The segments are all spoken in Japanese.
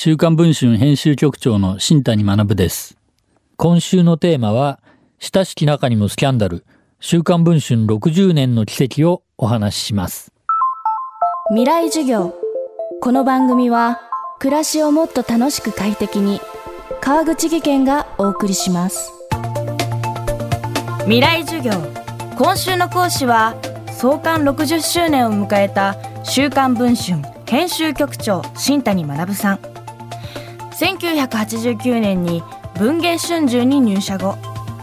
週刊文春編集局長の新谷学です。今週のテーマは、親しき中にもスキャンダル、週刊文春60年の奇跡をお話しします。未来授業。この番組は暮らしをもっと楽しく快適に川口義賢がお送りします。未来授業。今週の講師は創刊60周年を迎えた週刊文春編集局長新谷学さん1989年に文藝春秋に入社後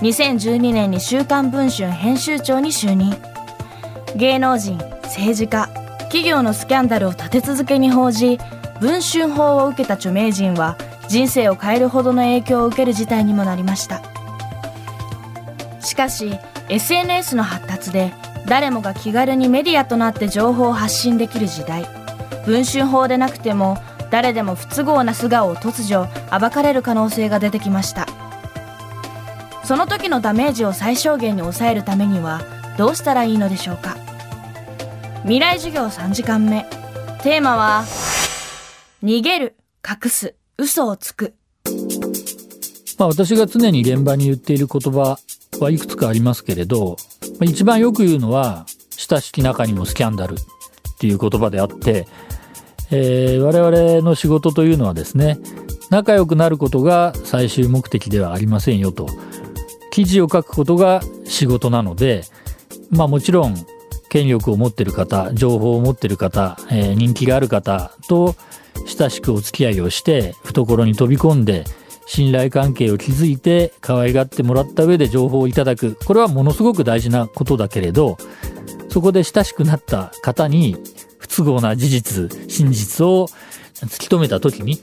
2012年に週刊文春編集長に就任。芸能人政治家企業のスキャンダルを立て続けに報じ文春法を受けた著名人は人生を変えるほどの影響を受ける事態にもなりました。しかし SNS の発達で誰もが気軽にメディアとなって情報を発信できる時代。文春法でなくても誰でも不都合な素顔を突如暴かれる可能性が出てきました。その時のダメージを最小限に抑えるためにはどうしたらいいのでしょうか。未来授業3時間目。テーマは逃げる隠す嘘をつく。まあ私が常に現場に言っている言葉はいくつかありますけれど、一番よく言うのは、親しき中にもスキャンダルっていう言葉であって、えー我々の仕事というのはですね、仲良くなることが最終目的ではありませんよと。記事を書くことが仕事なので、まあもちろん権力を持っている方、情報を持っている方、えー人気がある方と親しくお付き合いをして、懐に飛び込んで、信頼関係を築いて可愛がってもらった上で情報をいただく。これはものすごく大事なことだけれど、そこで親しくなった方に不都合な事実、真実を突き止めた時に、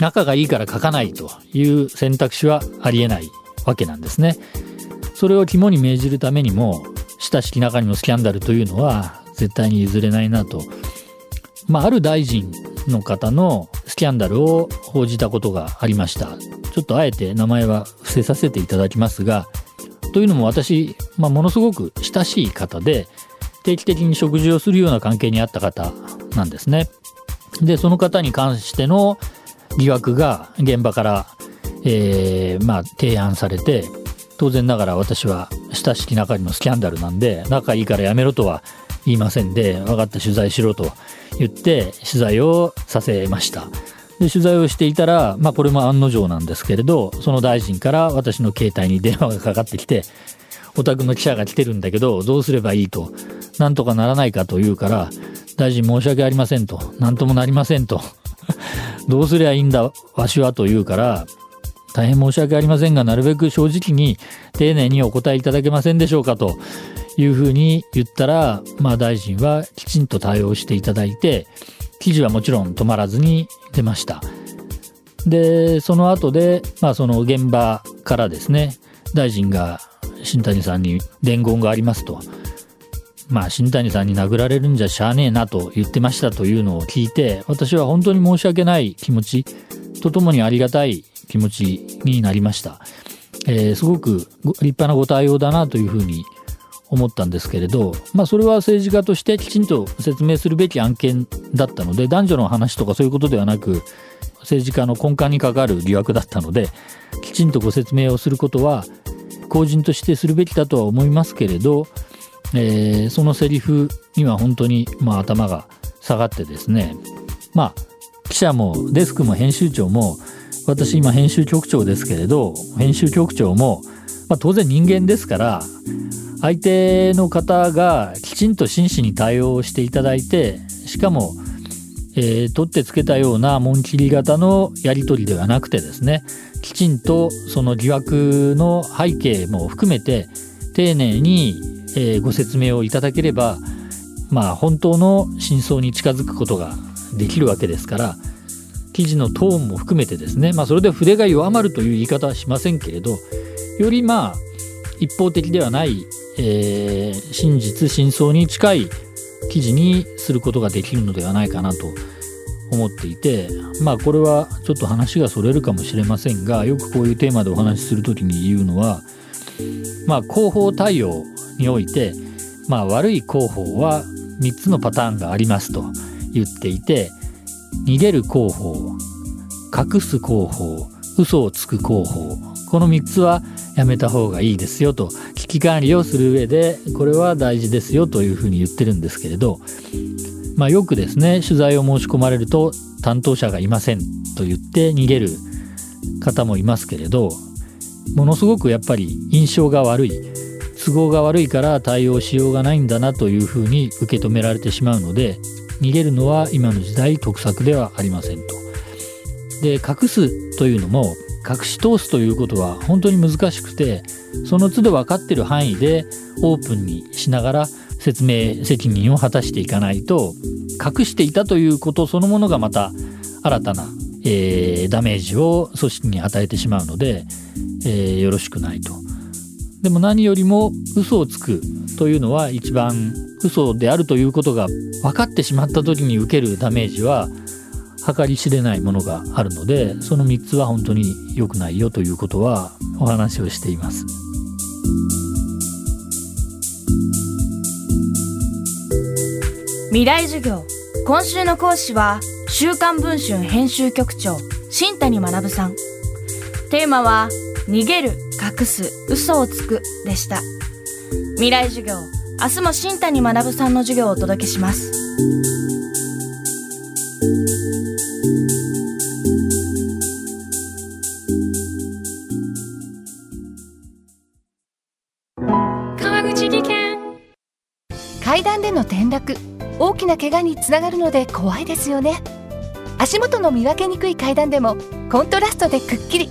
仲がいいから書かないという選択肢はありえないわけなんですね。それを肝に銘じるためにも、親しき中にもスキャンダルというのは絶対に譲れないなと。まあ、ある大臣の方のスキャンダルを報じたことがありました。ちょっとあえて名前は伏せさせていただきますが、というのも私、まあ、ものすごく親しい方で、定期的に食事をするような関係にあった方なんですね。で、その方に関しての疑惑が現場から、えーまあ、提案されて、当然ながら私は親しき中にもスキャンダルなんで、仲いいからやめろとは言いませんで、分かった取材しろと言って取材をさせました。で、取材をしていたら、まあこれも案の定なんですけれど、その大臣から私の携帯に電話がかかってきて、お宅の記者が来てるんだけど、どうすればいいと、なんとかならないかと言うから、大臣申し訳ありませんと、なんともなりませんと、どうすりゃいいんだ、わしはと言うから、大変申し訳ありませんが、なるべく正直に丁寧にお答えいただけませんでしょうかというふうに言ったら、まあ大臣はきちんと対応していただいて、記事はもちろん止まらずに出ました。で、その後で、まあその現場からですね、大臣が新谷さんに伝言がありますと。まあ新谷さんに殴られるんじゃしゃあねえなと言ってましたというのを聞いて、私は本当に申し訳ない気持ちとともにありがたい気持ちになりました。えーすごく立派なご対応だなというふうに思ったんですけれど、まあそれは政治家としてきちんと説明するべき案件だったので、男女の話とかそういうことではなく、政治家の根幹に関わる疑惑だったので、きちんとご説明をすることは、公人としてするべきだとは思いますけれど、えーそのセリフには本当に、まあ、頭が下がってですね、まあ、記者もデスクも編集長も、私今編集局長ですけれど、編集局長も、まあ、当然人間ですから、相手の方がきちんと真摯に対応していただいて、しかも、えー取ってつけたような紋切り型のやり取りではなくてですね、きちんとその疑惑の背景も含めて、丁寧に、えーご説明をいただければ、まあ本当の真相に近づくことができるわけですから、記事のトーンも含めてですね、まあそれで筆が弱まるという言い方はしませんけれど、よりまあ一方的ではない、えー真実真相に近い記事にすることができるのではないかなと思っていてまあこれはちょっと話がそれるかもしれませんがよくこういうテーマでお話しする時に言うのはまあ広報対応においてまあ悪い広報は3つのパターンがありますと言っていて逃げる広報隠す広報嘘をつく広報この3つはやめた方がいいですよと危機管理をする上でこれは大事ですよというふうに言ってるんですけれど、まあ、よくですね取材を申し込まれると担当者がいませんと言って逃げる方もいますけれどものすごくやっぱり印象が悪い都合が悪いから対応しようがないんだなというふうに受け止められてしまうので逃げるのは今の時代得策ではありませんと。で隠すというのも隠し通すということは本当に難しくてその都度分かってる範囲でオープンにしながら説明責任を果たしていかないと隠していたということそのものがまた新たな、えー、ダメージを組織に与えてしまうので、えー、よろしくないと。でも何よりも嘘をつくというのは一番嘘であるということが分かってしまった時に受けるダメージは計り知れないものがあるのでその3つは本当に良くないよということはお話をしています。未来授業今週の講師は週刊文春編集局長新谷学さんテーマは逃げる隠す嘘をつくでした。未来授業明日も新谷学さんの授業をお届けします。川口技研。階段での転落大きな怪我につながるので怖いですよね。足元の見分けにくい階段でもコントラストでくっきり